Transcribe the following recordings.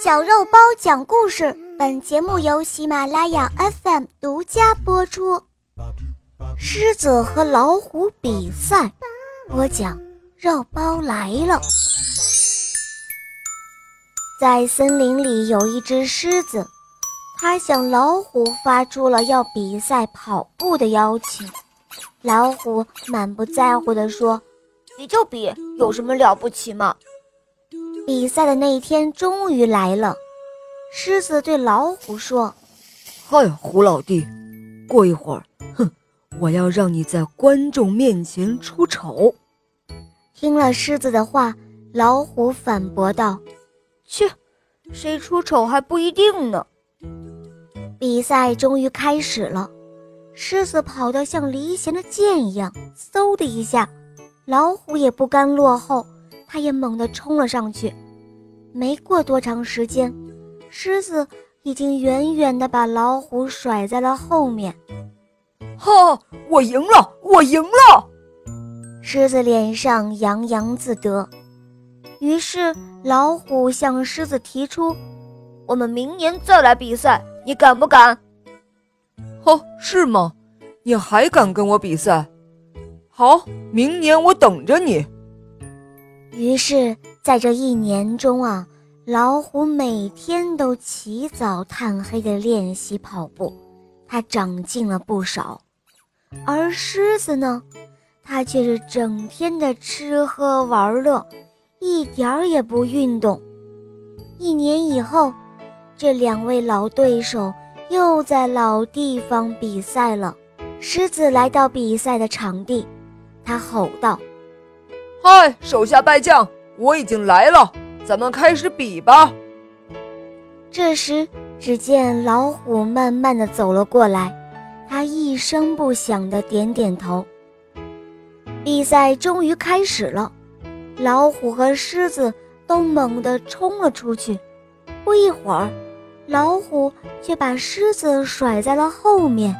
小肉包讲故事，本节目由喜马拉雅 FM 独家播出。狮子和老虎比赛，我讲肉包来了。在森林里有一只狮子，它向老虎发出了要比赛跑步的邀请。老虎满不在乎地说：“比就比，有什么了不起吗？”比赛的那一天终于来了，狮子对老虎说：“嗨，虎老弟，过一会儿，哼，我要让你在观众面前出丑。”听了狮子的话，老虎反驳道：“切，谁出丑还不一定呢。”比赛终于开始了，狮子跑得像离弦的箭一样，嗖的一下，老虎也不甘落后。他也猛地冲了上去，没过多长时间，狮子已经远远地把老虎甩在了后面。哈！我赢了！我赢了！狮子脸上洋洋自得。于是老虎向狮子提出：“我们明年再来比赛，你敢不敢？”“哦，是吗？你还敢跟我比赛？好，明年我等着你。”于是，在这一年中啊，老虎每天都起早贪黑的练习跑步，它长进了不少。而狮子呢，它却是整天的吃喝玩乐，一点儿也不运动。一年以后，这两位老对手又在老地方比赛了。狮子来到比赛的场地，他吼道。嗨，手下败将，我已经来了，咱们开始比吧。这时，只见老虎慢慢的走了过来，他一声不响的点点头。比赛终于开始了，老虎和狮子都猛地冲了出去。不一会儿，老虎却把狮子甩在了后面。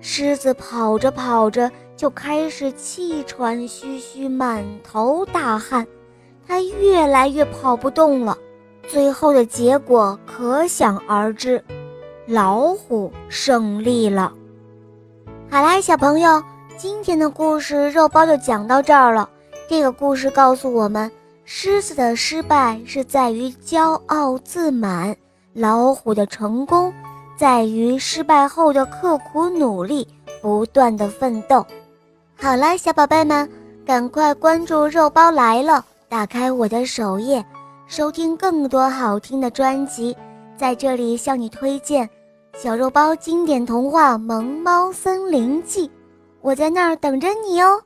狮子跑着跑着。就开始气喘吁吁，满头大汗，他越来越跑不动了。最后的结果可想而知，老虎胜利了。好啦，小朋友，今天的故事肉包就讲到这儿了。这个故事告诉我们，狮子的失败是在于骄傲自满，老虎的成功在于失败后的刻苦努力，不断的奋斗。好啦，小宝贝们，赶快关注“肉包来了”，打开我的首页，收听更多好听的专辑。在这里向你推荐小肉包经典童话《萌猫森林记》，我在那儿等着你哦。